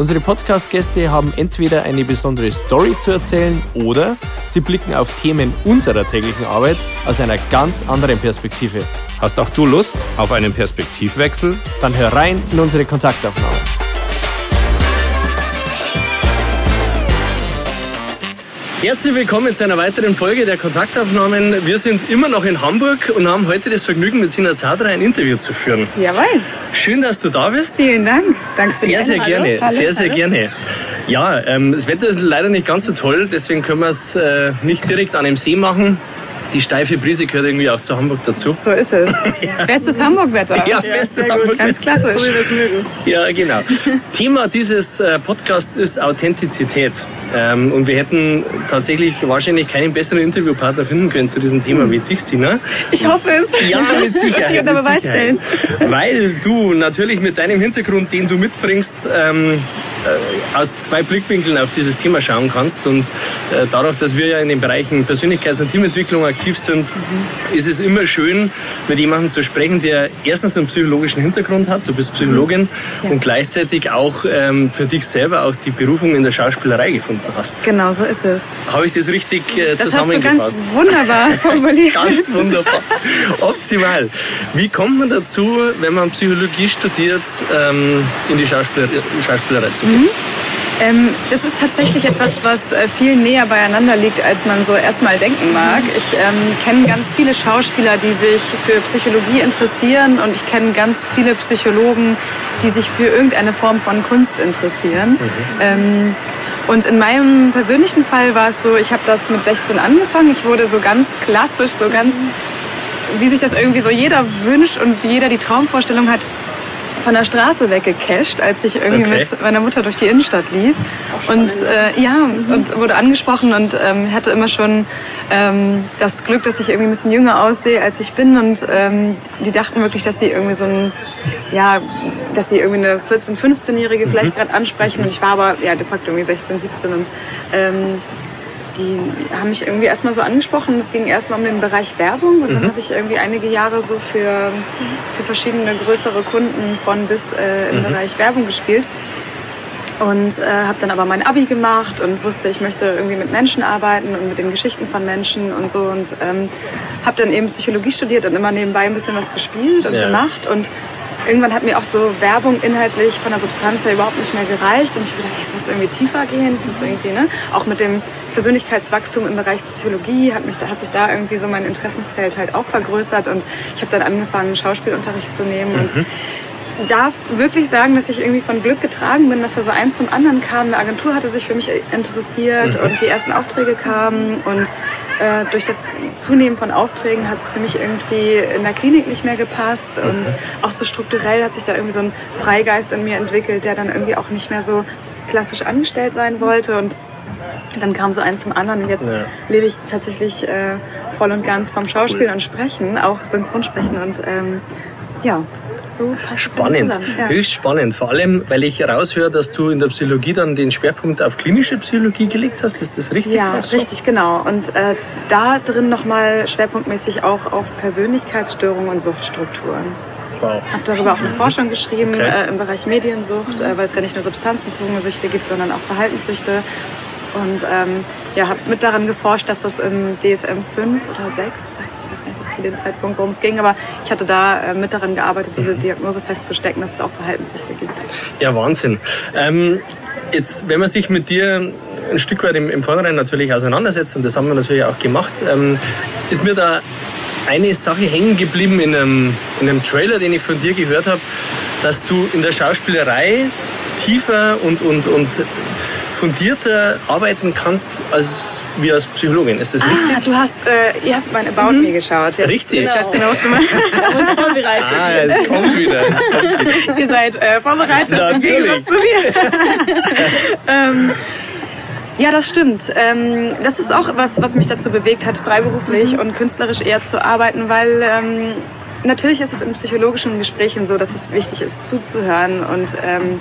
Unsere Podcast-Gäste haben entweder eine besondere Story zu erzählen oder sie blicken auf Themen unserer täglichen Arbeit aus einer ganz anderen Perspektive. Hast auch du Lust auf einen Perspektivwechsel? Dann hör rein in unsere Kontaktaufnahme. Herzlich willkommen zu einer weiteren Folge der Kontaktaufnahmen. Wir sind immer noch in Hamburg und haben heute das Vergnügen, mit Sina Zadra ein Interview zu führen. Jawohl. Schön, dass du da bist. Vielen Dank. Danke sehr, sehr gerne. Hallo. Sehr, sehr Hallo. gerne. Ja, ähm, das Wetter ist leider nicht ganz so toll, deswegen können wir es äh, nicht direkt an dem See machen die steife Brise gehört irgendwie auch zu Hamburg dazu. So ist es. ja. Bestes Hamburg-Wetter. Ja, bestes ja, Hamburg-Wetter. Ganz klassisch. So wie wir es mögen. Ja, genau. Thema dieses äh, Podcasts ist Authentizität. Ähm, und wir hätten tatsächlich wahrscheinlich keinen besseren Interviewpartner finden können zu diesem Thema wie dich, Sina. Ich hoffe es. Ja, mit Sicherheit. Ich unter Beweis stellen. Weil du natürlich mit deinem Hintergrund, den du mitbringst, ähm, äh, aus zwei Blickwinkeln auf dieses Thema schauen kannst. Und äh, dadurch, dass wir ja in den Bereichen Persönlichkeits- und Teamentwicklung aktiv sind, ist es immer schön, mit jemandem zu sprechen, der erstens einen psychologischen Hintergrund hat, du bist Psychologin, ja. und gleichzeitig auch ähm, für dich selber auch die Berufung in der Schauspielerei gefunden hast. Genau, so ist es. Habe ich das richtig äh, das zusammengefasst? Hast du ganz wunderbar formuliert. ganz wunderbar. Optimal. Wie kommt man dazu, wenn man Psychologie studiert, ähm, in die Schauspieler Schauspielerei zu gehen? Mhm. Ähm, das ist tatsächlich etwas, was äh, viel näher beieinander liegt, als man so erstmal denken mag. Ich ähm, kenne ganz viele Schauspieler, die sich für Psychologie interessieren und ich kenne ganz viele Psychologen, die sich für irgendeine Form von Kunst interessieren. Mhm. Ähm, und in meinem persönlichen Fall war es so, ich habe das mit 16 angefangen. Ich wurde so ganz klassisch, so ganz, wie sich das irgendwie so jeder wünscht und wie jeder die Traumvorstellung hat, von der Straße weggecasht, als ich irgendwie okay. mit meiner Mutter durch die Innenstadt lief. Und äh, ja, und wurde angesprochen und ähm, hatte immer schon ähm, das Glück, dass ich irgendwie ein bisschen jünger aussehe, als ich bin. Und ähm, die dachten wirklich, dass sie irgendwie so ein, ja, dass sie irgendwie eine 14-, 15-Jährige vielleicht mhm. gerade ansprechen. Und ich war aber ja de facto irgendwie 16, 17 und ähm, die haben mich irgendwie erstmal so angesprochen. Es ging erstmal um den Bereich Werbung und mhm. dann habe ich irgendwie einige Jahre so für, für verschiedene größere Kunden von bis äh, im mhm. Bereich Werbung gespielt. Und äh, habe dann aber mein Abi gemacht und wusste, ich möchte irgendwie mit Menschen arbeiten und mit den Geschichten von Menschen und so. Und ähm, habe dann eben Psychologie studiert und immer nebenbei ein bisschen was gespielt und ja. gemacht. Und irgendwann hat mir auch so Werbung inhaltlich von der Substanz her überhaupt nicht mehr gereicht. Und ich habe gedacht, es muss irgendwie tiefer gehen, es muss irgendwie, ne? Auch mit dem Persönlichkeitswachstum im Bereich Psychologie hat, mich, hat sich da irgendwie so mein Interessensfeld halt auch vergrößert. Und ich habe dann angefangen, Schauspielunterricht zu nehmen. Mhm. Und darf wirklich sagen, dass ich irgendwie von Glück getragen bin, dass da so eins zum anderen kam. Eine Agentur hatte sich für mich interessiert mhm. und die ersten Aufträge kamen und äh, durch das Zunehmen von Aufträgen hat es für mich irgendwie in der Klinik nicht mehr gepasst okay. und auch so strukturell hat sich da irgendwie so ein Freigeist in mir entwickelt, der dann irgendwie auch nicht mehr so klassisch angestellt sein wollte und dann kam so eins zum anderen und jetzt ja. lebe ich tatsächlich äh, voll und ganz vom Schauspiel cool. und Sprechen, auch Synchronsprechen und ähm, ja, so Spannend, ja. höchst spannend. Vor allem, weil ich raushöre, dass du in der Psychologie dann den Schwerpunkt auf klinische Psychologie gelegt hast. Ist das richtig? Ja, so? richtig, genau. Und äh, da drin nochmal schwerpunktmäßig auch auf Persönlichkeitsstörungen und Suchtstrukturen. Wow. Ich habe darüber auch eine mhm. Forschung geschrieben okay. äh, im Bereich Mediensucht, äh, weil es ja nicht nur substanzbezogene Süchte gibt, sondern auch Verhaltenssüchte. Und ähm, ja, habe mit daran geforscht, dass das im DSM 5 oder 6, ich weiß gar nicht zu dem Zeitpunkt, worum es ging, aber ich hatte da äh, mit daran gearbeitet, diese mhm. Diagnose festzustecken, dass es auch Verhaltenssüchte gibt. Ja, Wahnsinn. Ähm, jetzt, wenn man sich mit dir ein Stück weit im, im Vorhinein natürlich auseinandersetzt, und das haben wir natürlich auch gemacht, ähm, ist mir da eine Sache hängen geblieben in einem, in einem Trailer, den ich von dir gehört habe, dass du in der Schauspielerei tiefer und, und, und fundierter arbeiten kannst als wir als Psychologin. Ist das ah, richtig? Du hast, äh, ihr habt mein About mhm. Me geschaut. Jetzt richtig. Genau. Das genau, was du mal vorbereitet. Ah, es kommt wieder. Es kommt wieder. ihr seid äh, vorbereitet Natürlich. zu mir. ähm, ja, das stimmt. Ähm, das ist auch was, was mich dazu bewegt hat, freiberuflich mhm. und künstlerisch eher zu arbeiten, weil ähm, natürlich ist es in psychologischen Gesprächen so, dass es wichtig ist, zuzuhören und ähm,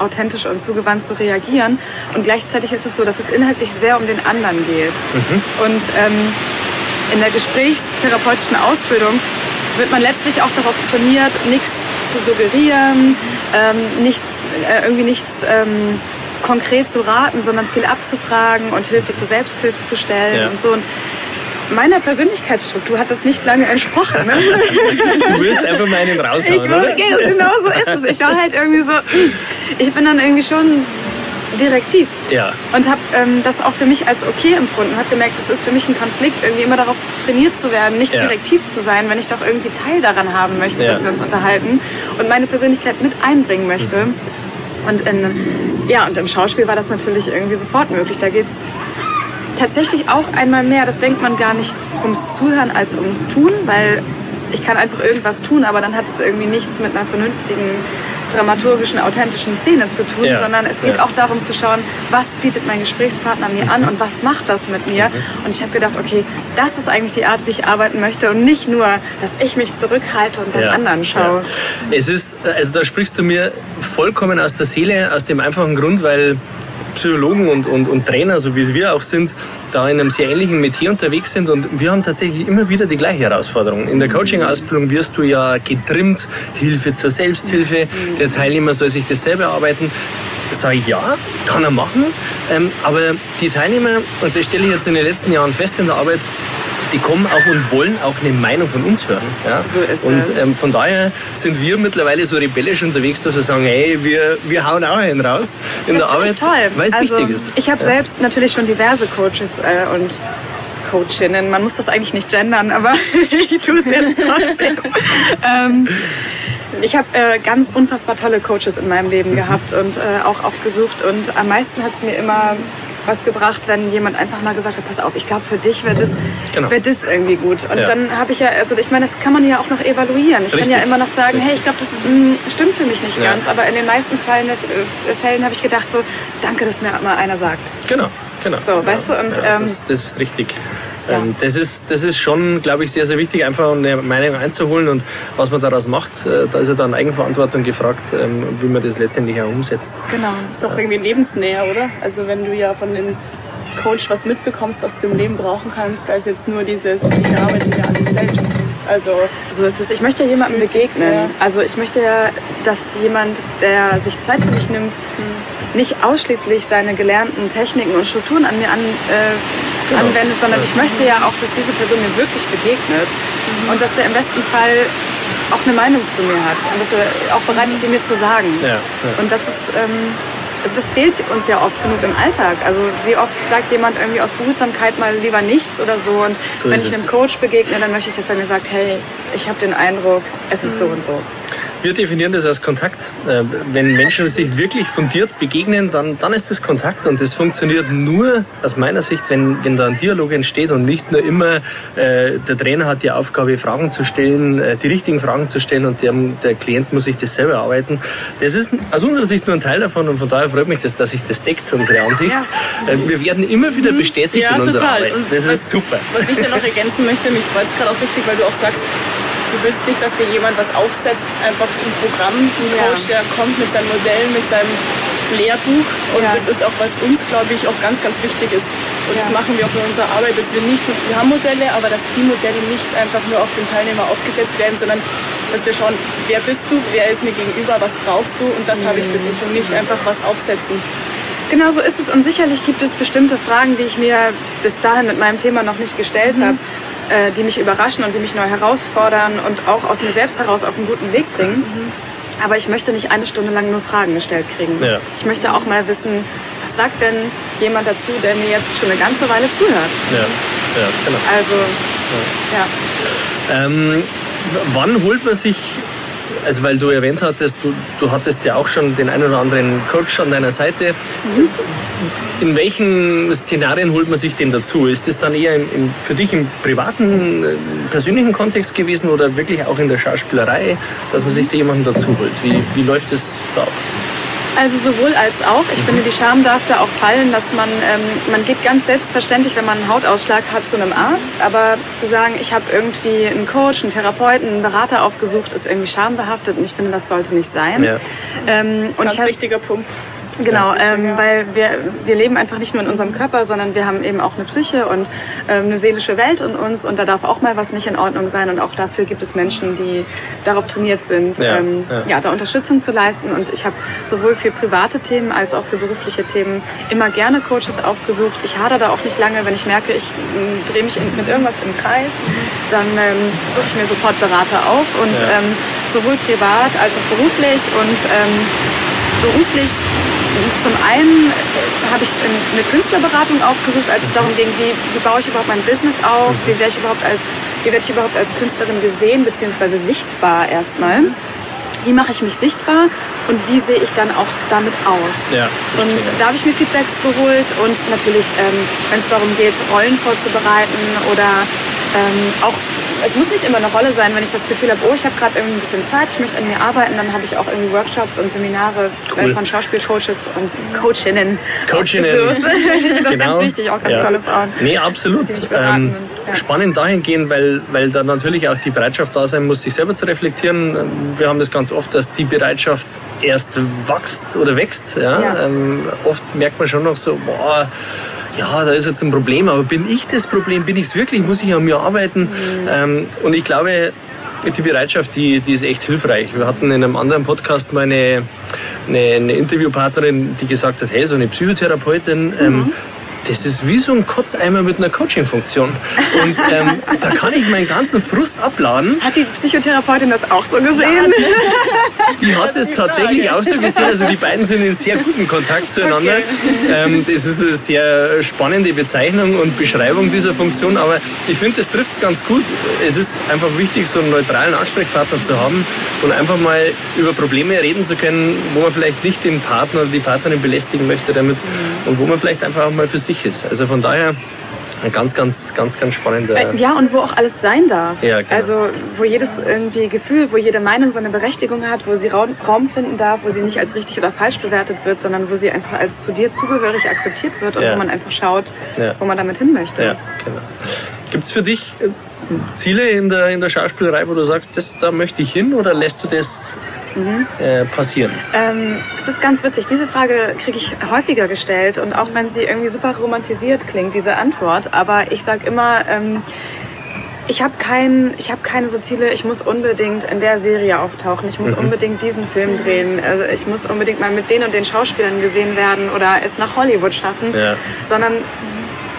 authentisch und zugewandt zu reagieren. Und gleichzeitig ist es so, dass es inhaltlich sehr um den anderen geht. Mhm. Und ähm, in der gesprächstherapeutischen Ausbildung wird man letztlich auch darauf trainiert, nichts zu suggerieren, ähm, nichts, äh, irgendwie nichts ähm, konkret zu raten, sondern viel abzufragen und Hilfe zur Selbsthilfe zu stellen ja. und so. Und meiner Persönlichkeitsstruktur hat das nicht lange entsprochen. Ne? du wirst einfach mal einen raushauen, ich oder? Genau so ist es. Ich war halt irgendwie so, ich bin dann irgendwie schon direktiv. Ja. Und habe ähm, das auch für mich als okay empfunden. Habe gemerkt, es ist für mich ein Konflikt, irgendwie immer darauf trainiert zu werden, nicht ja. direktiv zu sein, wenn ich doch irgendwie Teil daran haben möchte, ja. dass wir uns unterhalten und meine Persönlichkeit mit einbringen möchte. Mhm. Und in, ja, und im Schauspiel war das natürlich irgendwie sofort möglich. Da geht es tatsächlich auch einmal mehr, das denkt man gar nicht ums Zuhören als ums Tun, weil ich kann einfach irgendwas tun, aber dann hat es irgendwie nichts mit einer vernünftigen dramaturgischen, authentischen Szene zu tun, ja. sondern es geht ja. auch darum zu schauen, was bietet mein Gesprächspartner mir an und was macht das mit mir. Mhm. Und ich habe gedacht, okay, das ist eigentlich die Art, wie ich arbeiten möchte und nicht nur, dass ich mich zurückhalte und den ja. anderen schaue. Es ist, also da sprichst du mir vollkommen aus der Seele, aus dem einfachen Grund, weil Psychologen und, und, und Trainer, so wie wir auch sind, da in einem sehr ähnlichen Metier unterwegs sind. Und wir haben tatsächlich immer wieder die gleiche Herausforderung. In der Coaching-Ausbildung wirst du ja getrimmt, Hilfe zur Selbsthilfe, der Teilnehmer soll sich das selber erarbeiten. Sage ich ja, kann er machen, ähm, aber die Teilnehmer, und das stelle ich jetzt in den letzten Jahren fest in der Arbeit, die kommen auch und wollen auch eine Meinung von uns hören. Ja? So ist und ähm, von daher sind wir mittlerweile so rebellisch unterwegs, dass wir sagen, hey, wir, wir hauen auch einen raus in das der Arbeit, toll. weil es also, wichtig ist. Ich habe ja. selbst natürlich schon diverse Coaches äh, und Coachinnen. Man muss das eigentlich nicht gendern, aber ich tue es jetzt trotzdem. ähm, ich habe äh, ganz unfassbar tolle Coaches in meinem Leben mhm. gehabt und äh, auch aufgesucht. Und am meisten hat es mir immer was gebracht, wenn jemand einfach mal gesagt hat, pass auf, ich glaube, für dich wäre das, genau. wär das irgendwie gut. Und ja. dann habe ich ja, also ich meine, das kann man ja auch noch evaluieren. Ich Richtig. kann ja immer noch sagen, hey, ich glaube, das mh, hm, stimmt für mich nicht ja. ganz. Aber in den meisten Fällen, äh, Fällen habe ich gedacht, so, danke, dass mir mal einer sagt. Genau, genau. So, weißt du, und... Ähm, das, das ist richtig. Ja. Ähm, das, ist, das ist schon, glaube ich, sehr, sehr wichtig, einfach eine Meinung einzuholen und was man daraus macht, äh, da ist ja dann Eigenverantwortung gefragt, ähm, wie man das letztendlich auch umsetzt. Genau, das ist auch irgendwie lebensnäher, oder? Also wenn du ja von dem Coach was mitbekommst, was du im Leben brauchen kannst, als jetzt nur dieses, ich arbeite mir alles selbst. Also so ist es. Ich möchte ja jemandem begegnen. Ja. Also ich möchte ja, dass jemand, der sich Zeit für mich nimmt, mhm. nicht ausschließlich seine gelernten Techniken und Strukturen an mir an, äh, genau. anwendet, sondern ich möchte ja auch, dass diese Person mir wirklich begegnet mhm. und dass der im besten Fall auch eine Meinung zu mir hat und dass er auch bereit ist, sie mir zu sagen. Ja, ja. Und das ist, ähm, also das fehlt uns ja oft genug im Alltag. Also wie oft sagt jemand irgendwie aus Behutsamkeit mal lieber nichts oder so. Und so wenn ich einem Coach begegne, dann möchte ich, dass er mir sagt, hey, ich habe den Eindruck, es ist mhm. so und so. Wir definieren das als Kontakt. Äh, wenn Menschen sich wirklich fundiert begegnen, dann, dann ist das Kontakt. Und das funktioniert nur aus meiner Sicht, wenn, wenn da ein Dialog entsteht und nicht nur immer äh, der Trainer hat die Aufgabe, Fragen zu stellen, äh, die richtigen Fragen zu stellen und der, der Klient muss sich das selber erarbeiten. Das ist aus unserer Sicht nur ein Teil davon und von daher freut mich das, dass sich das deckt, unsere Ansicht. Ja. Äh, wir werden immer wieder mhm. bestätigt ja, in unserer total. Arbeit. Das was, ist super. Was ich da noch ergänzen möchte, mich freut es gerade auch richtig, weil du auch sagst, du willst nicht, dass dir jemand was aufsetzt, einfach ein Programm, ein Coach, ja. der kommt mit seinen Modellen, mit seinem Lehrbuch. Und ja. das ist auch, was uns, glaube ich, auch ganz, ganz wichtig ist. Und ja. das machen wir auch in unserer Arbeit, dass wir nicht, wir haben Modelle, aber dass die Modelle nicht einfach nur auf den Teilnehmer aufgesetzt werden, sondern dass wir schauen, wer bist du, wer ist mir gegenüber, was brauchst du und das mhm. habe ich für dich und nicht einfach was aufsetzen. Genau so ist es und sicherlich gibt es bestimmte Fragen, die ich mir bis dahin mit meinem Thema noch nicht gestellt mhm. habe äh, die mich überraschen und die mich neu herausfordern und auch aus mir selbst heraus auf einen guten Weg bringen. Mhm. Aber ich möchte nicht eine Stunde lang nur Fragen gestellt kriegen. Ja. Ich möchte auch mal wissen, was sagt denn jemand dazu, der mir jetzt schon eine ganze Weile zuhört. Ja, ja genau. Also, ja. Ähm, wann holt man sich also weil du erwähnt hattest, du, du hattest ja auch schon den einen oder anderen Coach an deiner Seite. In welchen Szenarien holt man sich den dazu? Ist das dann eher im, im, für dich im privaten, äh, persönlichen Kontext gewesen oder wirklich auch in der Schauspielerei, dass man sich da jemanden dazu holt? Wie, wie läuft das da ab? Also sowohl als auch. Ich finde, die Scham darf da auch fallen, dass man, ähm, man geht ganz selbstverständlich, wenn man einen Hautausschlag hat, zu einem Arzt. Aber zu sagen, ich habe irgendwie einen Coach, einen Therapeuten, einen Berater aufgesucht, ist irgendwie schambehaftet und ich finde, das sollte nicht sein. Ja. Ähm, und ganz wichtiger Punkt. Genau, ähm, weil wir, wir leben einfach nicht nur in unserem Körper, sondern wir haben eben auch eine Psyche und ähm, eine seelische Welt in uns und da darf auch mal was nicht in Ordnung sein und auch dafür gibt es Menschen, die darauf trainiert sind, ja, ähm, ja. ja da Unterstützung zu leisten und ich habe sowohl für private Themen als auch für berufliche Themen immer gerne Coaches aufgesucht. Ich hadere da auch nicht lange, wenn ich merke, ich äh, drehe mich in, mit irgendwas im Kreis, dann ähm, suche ich mir sofort Berater auf und ja. Ähm, sowohl privat als auch beruflich und ähm, beruflich zum einen äh, habe ich eine Künstlerberatung aufgesucht, als es darum ging, wie, wie baue ich überhaupt mein Business auf, wie werde ich überhaupt als, wie werde ich überhaupt als Künstlerin gesehen bzw. sichtbar erstmal. Wie mache ich mich sichtbar und wie sehe ich dann auch damit aus? Ja, und da habe ich mir Feedbacks geholt und natürlich, ähm, wenn es darum geht, Rollen vorzubereiten oder ähm, auch es muss nicht immer eine Rolle sein, wenn ich das Gefühl habe, oh, ich habe gerade irgendwie ein bisschen Zeit, ich möchte an mir arbeiten, dann habe ich auch irgendwie Workshops und Seminare äh, cool. von Schauspielcoaches und Coachinnen. Coachinnen. das ist genau. ganz wichtig, auch ganz ja. tolle Frauen. Nee, absolut. Ähm, ja. Spannend dahingehend, weil, weil da natürlich auch die Bereitschaft da sein muss, sich selber zu reflektieren. Wir haben das ganz oft, dass die Bereitschaft erst wächst oder wächst. Ja? ja. Ähm, oft merkt man schon noch so, boah, ja, da ist jetzt ein Problem, aber bin ich das Problem? Bin ich es wirklich? Muss ich an mir arbeiten? Mhm. Ähm, und ich glaube, die Bereitschaft, die, die ist echt hilfreich. Wir hatten in einem anderen Podcast mal eine, eine, eine Interviewpartnerin, die gesagt hat, hey, so eine Psychotherapeutin, ähm, mhm. ähm, das ist wie so ein Kotzeimer mit einer Coaching-Funktion. Und ähm, da kann ich meinen ganzen Frust abladen. Hat die Psychotherapeutin das auch so gesehen? die hat es tatsächlich auch so gesehen. Also die beiden sind in sehr gutem Kontakt zueinander. Okay. Ähm, das ist eine sehr spannende Bezeichnung und Beschreibung dieser Funktion. Aber ich finde, das trifft es ganz gut. Es ist einfach wichtig, so einen neutralen Ansprechpartner zu haben und einfach mal über Probleme reden zu können, wo man vielleicht nicht den Partner oder die Partnerin belästigen möchte damit und wo man vielleicht einfach auch mal für sich ist. Also von daher ein ganz, ganz, ganz, ganz spannender. Äh, ja, und wo auch alles sein darf. Ja, genau. Also wo jedes irgendwie Gefühl, wo jede Meinung seine Berechtigung hat, wo sie Raum finden darf, wo sie nicht als richtig oder falsch bewertet wird, sondern wo sie einfach als zu dir zugehörig akzeptiert wird und ja. wo man einfach schaut, ja. wo man damit hin möchte. Ja, genau. Gibt es für dich äh, Ziele in der, in der Schauspielerei, wo du sagst, das, da möchte ich hin oder lässt du das mhm. äh, passieren? Ähm, es ist ganz witzig. Diese Frage kriege ich häufiger gestellt und auch wenn sie irgendwie super romantisiert klingt, diese Antwort. Aber ich sage immer, ähm, ich habe kein, hab keine so Ziele, ich muss unbedingt in der Serie auftauchen, ich muss mhm. unbedingt diesen Film drehen, also ich muss unbedingt mal mit den und den Schauspielern gesehen werden oder es nach Hollywood schaffen, ja. sondern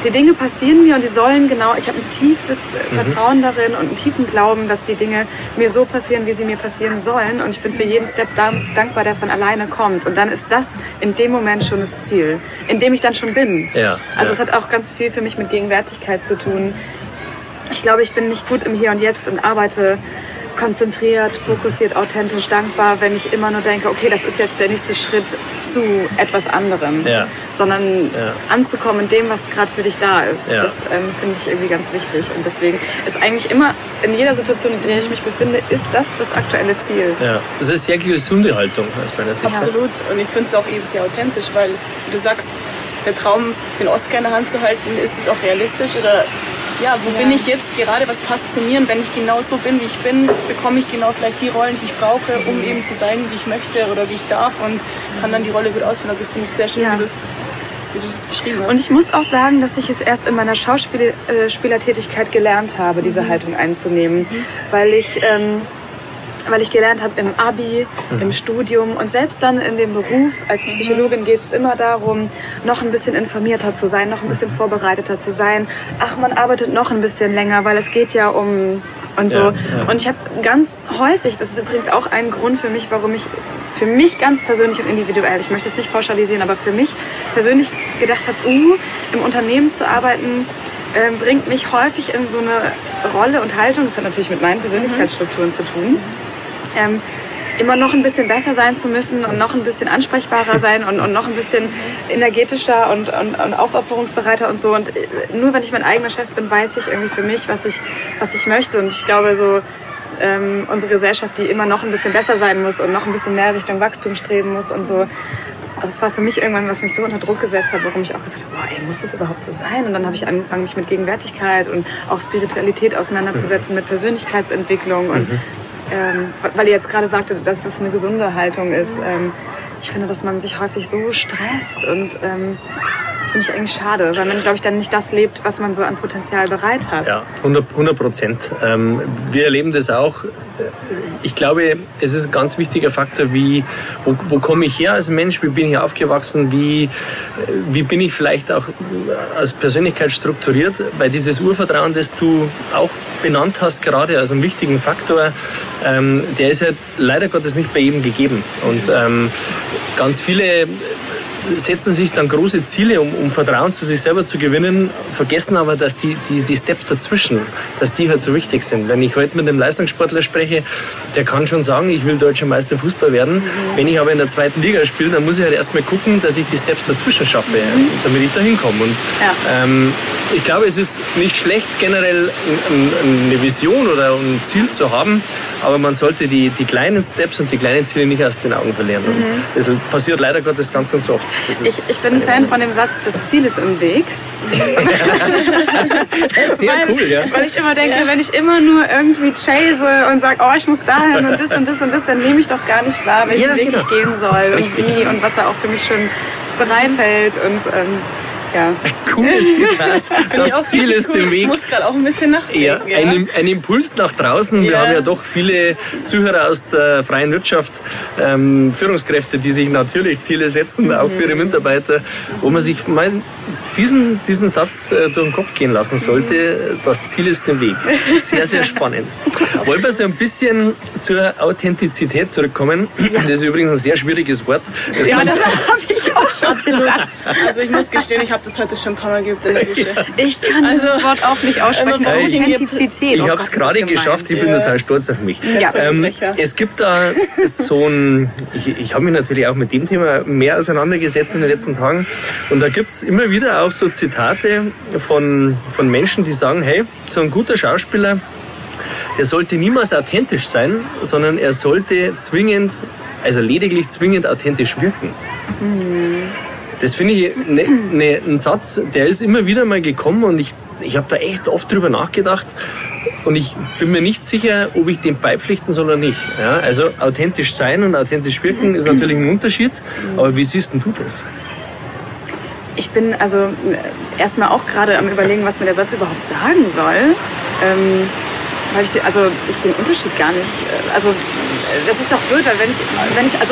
die Dinge passieren mir und die sollen genau, ich habe ein tiefes mhm. Vertrauen darin und einen tiefen Glauben, dass die Dinge mir so passieren, wie sie mir passieren sollen. Und ich bin für jeden Step dankbar, der von alleine kommt. Und dann ist das in dem Moment schon das Ziel, in dem ich dann schon bin. Ja, also ja. es hat auch ganz viel für mich mit Gegenwärtigkeit zu tun. Ich glaube, ich bin nicht gut im Hier und Jetzt und arbeite konzentriert, fokussiert, authentisch, dankbar, wenn ich immer nur denke, okay, das ist jetzt der nächste Schritt zu etwas anderem. Ja. Sondern ja. anzukommen in dem, was gerade für dich da ist. Ja. Das ähm, finde ich irgendwie ganz wichtig. Und deswegen ist eigentlich immer in jeder Situation, in der ich mich befinde, ist das das aktuelle Ziel. Ja, das ist eine sehr gesunde Haltung aus meiner Sicht. Absolut. Und ich finde es auch eben sehr authentisch, weil du sagst, der Traum, den Oscar in der Hand zu halten, ist das auch realistisch oder ja, wo ja. bin ich jetzt gerade, was passt zu mir und wenn ich genau so bin, wie ich bin, bekomme ich genau vielleicht die Rollen, die ich brauche, um eben zu sein, wie ich möchte oder wie ich darf und kann dann die Rolle gut ausführen. Also ich finde es sehr schön, ja. wie du es wie du das beschrieben hast. Und ich muss auch sagen, dass ich es erst in meiner Schauspielertätigkeit äh, gelernt habe, diese mhm. Haltung einzunehmen, mhm. weil ich ähm, weil ich gelernt habe im Abi, mhm. im Studium und selbst dann in dem Beruf als Psychologin geht es immer darum, noch ein bisschen informierter zu sein, noch ein bisschen vorbereiteter zu sein. Ach, man arbeitet noch ein bisschen länger, weil es geht ja um und so. Ja, ja. Und ich habe ganz häufig, das ist übrigens auch ein Grund für mich, warum ich für mich ganz persönlich und individuell, ich möchte es nicht pauschalisieren, aber für mich persönlich gedacht habe, uh, im Unternehmen zu arbeiten, äh, bringt mich häufig in so eine Rolle und Haltung, das hat natürlich mit meinen Persönlichkeitsstrukturen mhm. zu tun, ähm, immer noch ein bisschen besser sein zu müssen und noch ein bisschen ansprechbarer sein und, und noch ein bisschen energetischer und, und, und aufopferungsbereiter und so. Und äh, nur wenn ich mein eigener Chef bin, weiß ich irgendwie für mich, was ich, was ich möchte. Und ich glaube, so ähm, unsere Gesellschaft, die immer noch ein bisschen besser sein muss und noch ein bisschen mehr Richtung Wachstum streben muss und so. Also es war für mich irgendwann, was mich so unter Druck gesetzt hat, warum ich auch gesagt habe, boah, ey, muss das überhaupt so sein? Und dann habe ich angefangen, mich mit Gegenwärtigkeit und auch Spiritualität auseinanderzusetzen, mit Persönlichkeitsentwicklung und Mhm. Ähm, weil ihr jetzt gerade sagte, dass es eine gesunde Haltung ist. Ähm, ich finde, dass man sich häufig so stresst und ähm, das finde ich eigentlich schade, weil man, glaube ich, dann nicht das lebt, was man so an Potenzial bereit hat. Ja, 100 Prozent. Ähm, wir erleben das auch. Ich glaube, es ist ein ganz wichtiger Faktor, wie, wo, wo komme ich her als Mensch, wie bin ich aufgewachsen, wie, wie bin ich vielleicht auch als Persönlichkeit strukturiert, weil dieses Urvertrauen, das du auch benannt hast, gerade als einen wichtigen Faktor, ähm, der ist halt leider Gottes nicht bei jedem gegeben. Und ähm, ganz viele setzen sich dann große Ziele, um, um Vertrauen zu sich selber zu gewinnen, vergessen aber, dass die, die, die Steps dazwischen, dass die halt so wichtig sind. Wenn ich heute mit einem Leistungssportler spreche, der kann schon sagen, ich will deutscher Meister Fußball werden. Wenn ich aber in der zweiten Liga spiele, dann muss ich halt erstmal gucken, dass ich die Steps dazwischen schaffe, damit ich da hinkomme. Und Ja. ähm, ich glaube, es ist nicht schlecht, generell ein- ein- eine Vision oder ein Ziel zu haben, aber man sollte die, die kleinen Steps und die kleinen Ziele nicht aus den Augen verlieren. Und das passiert leider Gottes ganz, ganz oft. Das Ich, ich bin ein Fan von dem Satz, das Ziel ist im Weg. sehr weil, cool, ja. Weil ich immer denke, wenn ich immer nur irgendwie chase und sage, oh, ich muss dahin und das und das und das, dann nehme ich doch gar nicht wahr, welchen Ja, Weg genau. ich gehen soll Richtig. und wie und was er auch für mich schön bereithält. Und ähm, ja. Cooles Zitat. Ich Das Ziel ist cool. im Ich Weg. muss gerade auch ein bisschen nachdenken. Ja, ein, ein Impuls nach draußen. Wir Ja. haben ja doch viele Zuhörer aus der freien Wirtschaft, ähm, Führungskräfte, die sich natürlich Ziele setzen, auch für ihre Mitarbeiter, wo man sich mal diesen, diesen Satz äh, durch den Kopf gehen lassen sollte. Das Ziel ist im Weg. Sehr, sehr spannend. Wollen wir so ein bisschen zur Authentizität zurückkommen? Das ist übrigens ein sehr schwieriges Wort. Das Ja, das habe ich auch schon Absolut. gedacht. Also ich muss gestehen, ich habe das heute schon ein paar Mal geübt in der Dusche. Ich kann Also, dieses Wort auch nicht aussprechen. Authentizität. Ich Oh habe es gerade das geschafft, ich gemein. bin Ja. total stolz auf mich. Ja. Ähm, es gibt da so ein, ich, ich habe mich natürlich auch mit dem Thema mehr auseinandergesetzt in den letzten Tagen und da gibt es immer wieder auch so Zitate von, von Menschen, die sagen, hey, so ein guter Schauspieler, der sollte niemals authentisch sein, sondern er sollte zwingend, also lediglich zwingend authentisch wirken. Das finde ich ne, ne, ein Satz, der ist immer wieder mal gekommen und ich, ich habe da echt oft drüber nachgedacht und ich bin mir nicht sicher, ob ich dem beipflichten soll oder nicht. Ja, also authentisch sein und authentisch wirken ist natürlich ein Unterschied, aber wie siehst denn du das? Ich bin also äh, erstmal auch gerade am überlegen, was mir der Satz überhaupt sagen soll. Ähm, weil ich, also ich den Unterschied gar nicht, äh, also äh, das ist doch blöd, weil wenn ich, wenn ich, also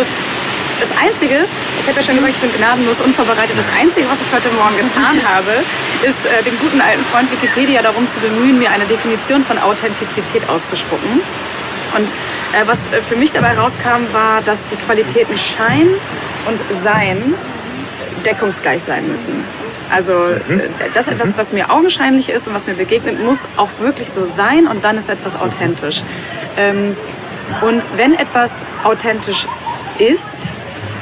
das Einzige, ich habe ja schon gesagt, ich bin gnadenlos unvorbereitet, das Einzige, was ich heute Morgen getan habe, ist äh, den guten alten Freund Wikipedia darum zu bemühen, mir eine Definition von Authentizität auszuspucken. Und äh, was äh, für mich dabei rauskam, war, dass die Qualitäten Schein und Sein deckungsgleich sein müssen. Also äh, das ist etwas, was mir augenscheinlich ist und was mir begegnet, muss auch wirklich so sein und dann ist etwas authentisch. Ähm, und wenn etwas authentisch ist,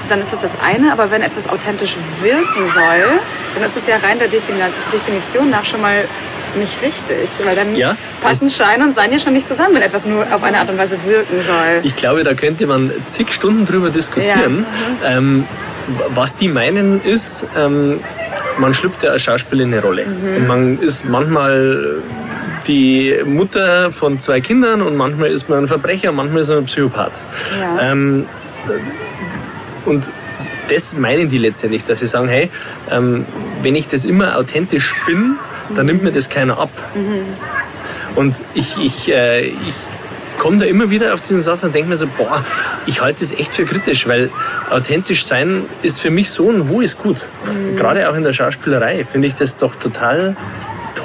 dann ist das das eine, aber wenn etwas authentisch wirken soll, dann ist es ja rein der Defini- Definition nach schon mal nicht richtig, weil dann Ja, passen Schein und Sein ja schon nicht zusammen, wenn etwas nur auf eine Art und Weise wirken soll. Ich glaube, da könnte man zig Stunden drüber diskutieren. Ähm, was die meinen ist, ähm, man schlüpft ja als Schauspieler in eine Rolle. Und man ist manchmal die Mutter von zwei Kindern und manchmal ist man ein Verbrecher, manchmal ist man ein Psychopath. Ja. Ähm, und das meinen die letztendlich, dass sie sagen, hey, ähm, wenn ich das immer authentisch bin, dann nimmt mir das keiner ab. Und ich, ich, äh, ich komme da immer wieder auf diesen Satz und denke mir so, boah, ich halte das echt für kritisch, weil authentisch sein ist für mich so ein hohes Gut. Gerade auch in der Schauspielerei finde ich das doch total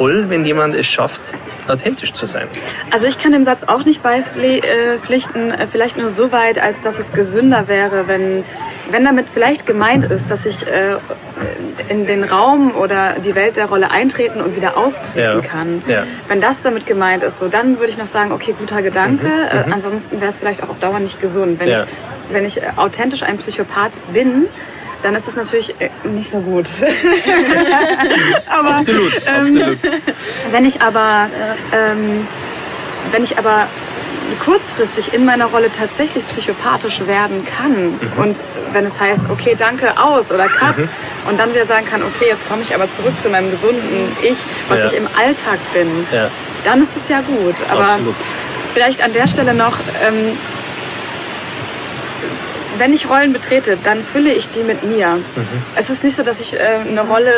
toll, wenn jemand es schafft, authentisch zu sein. Also ich kann dem Satz auch nicht beipflichten, äh, vielleicht nur so weit, als dass es gesünder wäre, wenn, wenn damit vielleicht gemeint ist, dass ich äh, in den Raum oder die Welt der Rolle eintreten und wieder austreten Ja. kann. Ja. Wenn das damit gemeint ist, so dann würde ich noch sagen, okay, guter Gedanke. Äh, ansonsten wäre es vielleicht auch auf Dauer nicht gesund. Wenn Mhm, Ja. ich, wenn ich äh, authentisch ein Psychopath bin, dann ist es natürlich äh, nicht so gut. Aber Absolut, ähm, absolut. wenn ich aber, ähm, wenn ich aber kurzfristig in meiner Rolle tatsächlich psychopathisch werden kann. Mhm. Und wenn es heißt, okay, danke, aus oder cut, mhm. und dann wieder sagen kann, okay, jetzt komme ich aber zurück zu meinem gesunden Ich, was ja. ich im Alltag bin, ja. dann ist es ja gut. Aber Absolut. vielleicht an der Stelle noch, ähm, wenn ich Rollen betrete, dann fülle ich die mit mir. Mhm. Es ist nicht so, dass ich äh, eine Rolle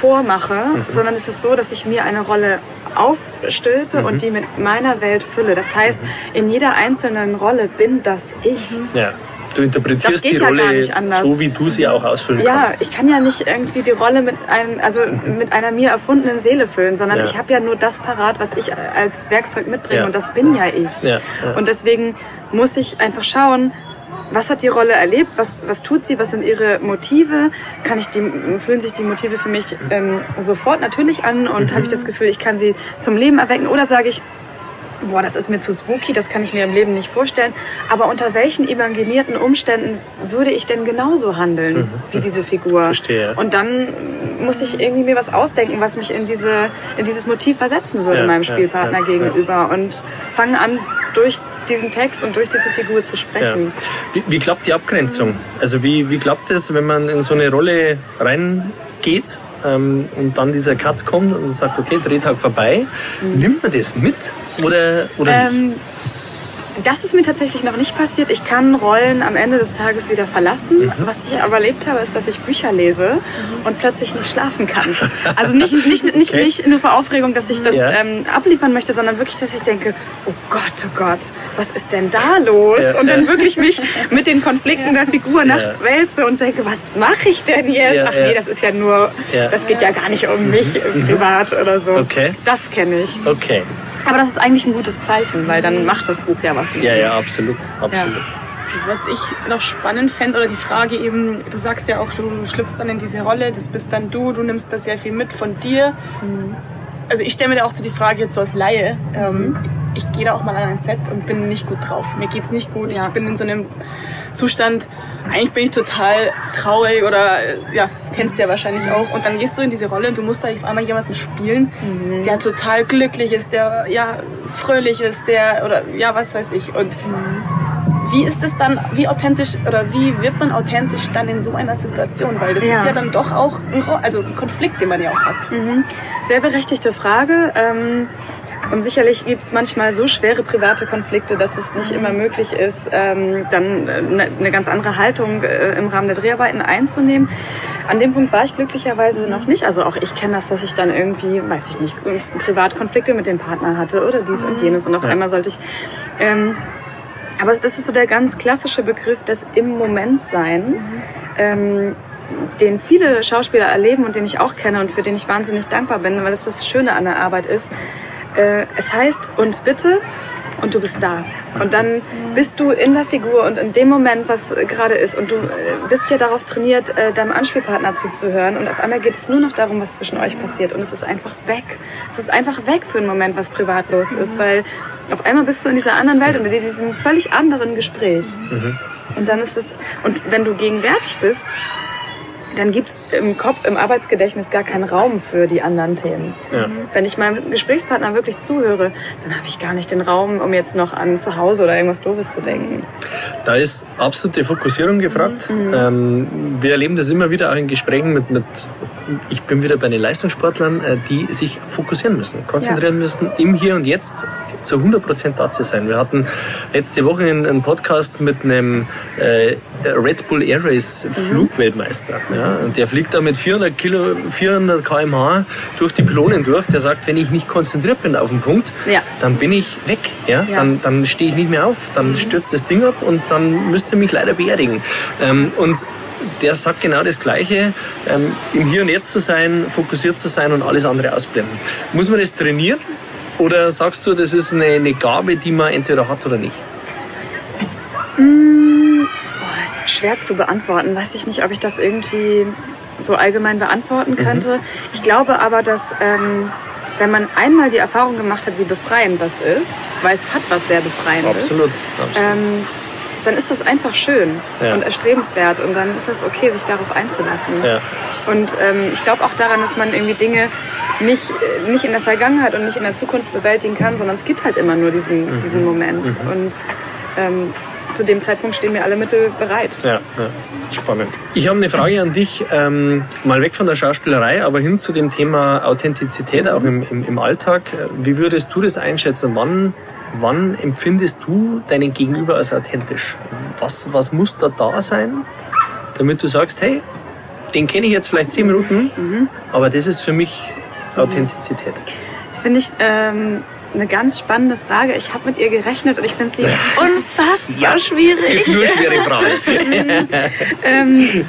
vormache, mhm. sondern es ist so, dass ich mir eine Rolle aufstülpe mhm. und die mit meiner Welt fülle. Das heißt, mhm. in jeder einzelnen Rolle bin das ich. Ja. Du interpretierst die Rolle so, wie du sie auch ausfüllen ja, kannst. Ja, ich kann ja nicht irgendwie die Rolle mit, ein, also mit einer mir erfundenen Seele füllen, sondern ja. ich habe ja nur das parat, was ich als Werkzeug mitbringe ja. und das bin ja ich. Ja. Und deswegen muss ich einfach schauen, was hat die Rolle erlebt, was, was tut sie, was sind ihre Motive, kann ich die, fühlen sich die Motive für mich ähm, sofort natürlich an und mhm. habe ich das Gefühl, ich kann sie zum Leben erwecken oder sage ich, boah, das ist mir zu spooky, das kann ich mir im Leben nicht vorstellen. Aber unter welchen imaginierten Umständen würde ich denn genauso handeln mhm. wie diese Figur? Verstehe. Und dann muss ich irgendwie mir was ausdenken, was mich in, diese, in dieses Motiv versetzen würde ja, meinem Spielpartner ja, ja, gegenüber und fange an, durch diesen Text und durch diese Figur zu sprechen. Wie, wie klappt die Abgrenzung? Also wie, wie klappt es, wenn man in so eine Rolle reingeht ähm, und dann dieser Cut kommt und sagt, okay, Drehtag vorbei. Mhm. Nimmt man das mit oder, oder ähm, nicht? Das ist mir tatsächlich noch nicht passiert. Ich kann Rollen am Ende des Tages wieder verlassen. Mhm. Was ich aber erlebt habe, ist, dass ich Bücher lese mhm. und plötzlich nicht schlafen kann. Also nicht, nicht, nicht, okay. nicht nur vor Aufregung, dass ich das ja. ähm, abliefern möchte, sondern wirklich, dass ich denke, oh Gott, oh Gott, was ist denn da los? Ja. Und dann wirklich mich mit den Konflikten der Figur nachts wälze und denke, was mache ich denn jetzt? Ach nee, das ist ja nur, das geht ja gar nicht um mich mhm. privat oder so. Okay. Das kenne ich. Okay. Aber das ist eigentlich ein gutes Zeichen, weil dann macht das Buch ja was mit Ja, ja, absolut, absolut. Ja. Was ich noch spannend fände, oder die Frage eben, du sagst ja auch, du schlüpfst dann in diese Rolle, das bist dann du, du nimmst da sehr viel mit von dir. Mhm. Also ich stelle mir da auch so die Frage jetzt so als Laie. Ähm, mhm. ich gehe da auch mal an ein Set und bin nicht gut drauf. Mir geht's nicht gut. Ja. Ich bin in so einem Zustand, eigentlich bin ich total traurig oder ja, kennst du ja wahrscheinlich auch. Und dann gehst du in diese Rolle und du musst da auf einmal jemanden spielen, mhm. der total glücklich ist, der ja fröhlich ist, der oder ja, was weiß ich. Und mhm. Wie ist es dann, wie authentisch oder wie wird man authentisch dann in so einer Situation? Weil das ja. ist ja dann doch auch ein, also ein Konflikt, den man ja auch hat. Mhm. Sehr berechtigte Frage. Ähm und sicherlich gibt es manchmal so schwere private Konflikte, dass es nicht immer möglich ist, ähm, dann eine, äh, eine ganz andere Haltung äh, im Rahmen der Dreharbeiten einzunehmen. An dem Punkt war ich glücklicherweise noch nicht. Also auch ich kenne das, dass ich dann irgendwie, weiß ich nicht, Privatkonflikte mit dem Partner hatte oder dies und jenes. Und auf einmal sollte ich... Ähm, aber das ist so der ganz klassische Begriff des im Moment sein. Mhm. Ähm, den viele Schauspieler erleben und den ich auch kenne und für den ich wahnsinnig dankbar bin, weil das das Schöne an der Arbeit ist, äh, es heißt und bitte und du bist da. Und dann bist du in der Figur und in dem Moment, was gerade ist. Und du äh, bist ja darauf trainiert, äh, deinem Anspielpartner zuzuhören. Und auf einmal geht es nur noch darum, was zwischen euch passiert. Und es ist einfach weg. Es ist einfach weg für einen Moment, was privat los ist. Mhm. Weil auf einmal bist du in dieser anderen Welt und in diesem völlig anderen Gespräch. Mhm. Und dann ist es, und wenn du gegenwärtig bist, dann gibt es im Kopf, im Arbeitsgedächtnis gar keinen Raum für die anderen Themen. Ja. Wenn ich meinem Gesprächspartner wirklich zuhöre, dann habe ich gar nicht den Raum, um jetzt noch an zu Hause oder irgendwas Doofes zu denken. Da ist absolute Fokussierung gefragt. Mhm. Ähm, wir erleben das immer wieder auch in Gesprächen mit, mit ich bin wieder bei den Leistungssportlern, äh, die sich fokussieren müssen, konzentrieren ja. müssen, im Hier und Jetzt zu 100 Prozent da zu sein. Wir hatten letzte Woche einen Podcast mit einem äh, Red Bull Air Race mhm. Flugweltmeister. Mhm. Ja, und der fliegt da mit 400, Kilo, 400 km/h durch die Pylonen durch. Der sagt, wenn ich nicht konzentriert bin auf den Punkt, ja. dann bin ich weg. Ja? ja. Dann, dann stehe ich nicht mehr auf. Dann mhm. stürzt das Ding ab und dann müsst ihr mich leider beerdigen. Ähm, und der sagt genau das Gleiche, ähm, im Hier und Jetzt zu sein, fokussiert zu sein und alles andere ausblenden. Muss man das trainieren oder sagst du, das ist eine, eine Gabe, die man entweder hat oder nicht? Boah, schwer zu beantworten. Weiß ich nicht, ob ich das irgendwie so allgemein beantworten mhm. könnte. Mhm. Ich glaube aber, dass ähm, wenn man einmal die Erfahrung gemacht hat, wie befreiend das ist, weil es hat was sehr Befreiendes. Absolut. absolut. Ähm, dann ist das einfach schön Ja. und erstrebenswert und dann ist das okay, sich darauf einzulassen. Ja. Und ähm, ich glaube auch daran, dass man irgendwie Dinge nicht, äh, nicht in der Vergangenheit und nicht in der Zukunft bewältigen kann, sondern es gibt halt immer nur diesen, diesen Moment. Und ähm, zu dem Zeitpunkt stehen mir alle Mittel bereit. Ja, ja, spannend. Ich habe eine Frage an dich, ähm, mal weg von der Schauspielerei, aber hin zu dem Thema Authentizität auch im, im, im Alltag. Wie würdest du das einschätzen? Wann, wann empfindest du deinen Gegenüber als authentisch? Was, was muss da da sein, damit du sagst, hey, den kenne ich jetzt vielleicht zehn Minuten, aber das ist für mich Authentizität. Das finde ich ähm, eine ganz spannende Frage. Ich habe mit ihr gerechnet und ich finde sie unfassbar schwierig. Es gibt nur schwere Fragen. Ähm,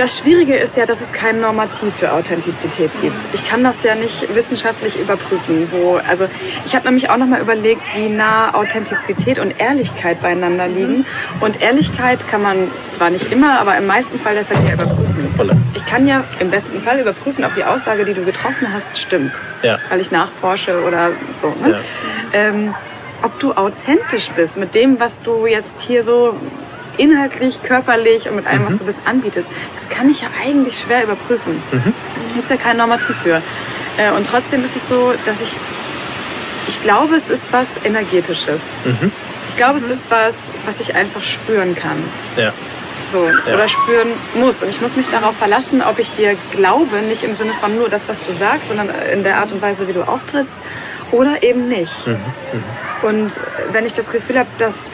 das Schwierige ist ja, dass es kein Normativ für Authentizität gibt. Ich kann das ja nicht wissenschaftlich überprüfen. Wo, also ich habe nämlich auch noch mal überlegt, wie nah Authentizität und Ehrlichkeit beieinander liegen. Und Ehrlichkeit kann man zwar nicht immer, aber im meisten Fall der Fälle ja überprüfen. Ich kann ja im besten Fall überprüfen, ob die Aussage, die du getroffen hast, stimmt. Ja. Weil ich nachforsche oder so. Ne? Ja. Ähm, ob du authentisch bist mit dem, was du jetzt hier so inhaltlich, körperlich und mit allem, was du bist, anbietest, das kann ich ja eigentlich schwer überprüfen. Da gibt es ja kein Normativ für. Äh, und trotzdem ist es so, dass ich, ich glaube, es ist was Energetisches. Ich glaube, es ist was, was ich einfach spüren kann. Ja. So, Ja. oder spüren muss. Und ich muss mich darauf verlassen, ob ich dir glaube, nicht im Sinne von nur das, was du sagst, sondern in der Art und Weise, wie du auftrittst, oder eben nicht. Und wenn ich das Gefühl habe, dass,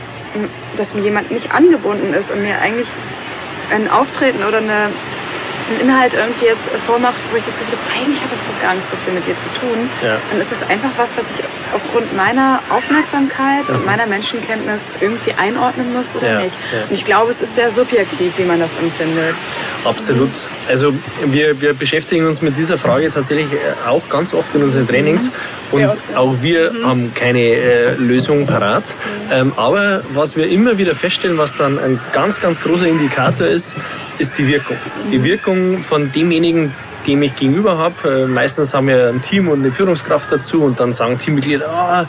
dass mir jemand nicht angebunden ist und mir eigentlich ein Auftreten oder eine, einen Inhalt irgendwie jetzt vormacht, wo ich das Gefühl habe, eigentlich hat das so gar nicht so viel mit dir zu tun, Ja. dann ist es einfach was, was ich aufgrund meiner Aufmerksamkeit und meiner Menschenkenntnis irgendwie einordnen muss oder Ja, nicht. ja. Und ich glaube, es ist sehr subjektiv, wie man das empfindet. Absolut. Also wir, wir beschäftigen uns mit dieser Frage tatsächlich äh, auch ganz oft in unseren Trainings und oft, ja. auch wir haben keine äh, Lösung parat. Ähm, aber was wir immer wieder feststellen, was dann ein ganz, ganz großer Indikator ist, ist die Wirkung. Die Wirkung von demjenigen, dem ich gegenüber habe. Äh, meistens haben wir ein Team und eine Führungskraft dazu und dann sagen Teammitglieder, ah,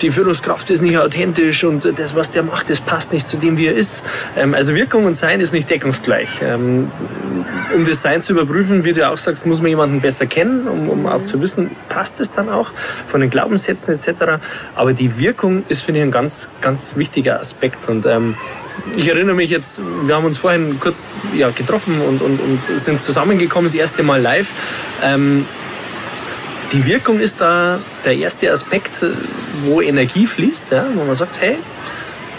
die Führungskraft ist nicht authentisch und das, was der macht, das passt nicht zu dem, wie er ist. Ähm, also Wirkung und Sein ist nicht deckungsgleich. Ähm, um das Sein zu überprüfen, wie du auch sagst, muss man jemanden besser kennen, um, um auch zu wissen, passt es dann auch von den Glaubenssätzen etc. Aber die Wirkung ist, finde ich, ein ganz, ganz wichtiger Aspekt. Und ähm, ich erinnere mich jetzt, wir haben uns vorhin kurz ja, getroffen und, und, und sind zusammengekommen, das erste Mal live. Ähm, die Wirkung ist da der erste Aspekt, äh, wo Energie fließt, ja, wo man sagt, hey,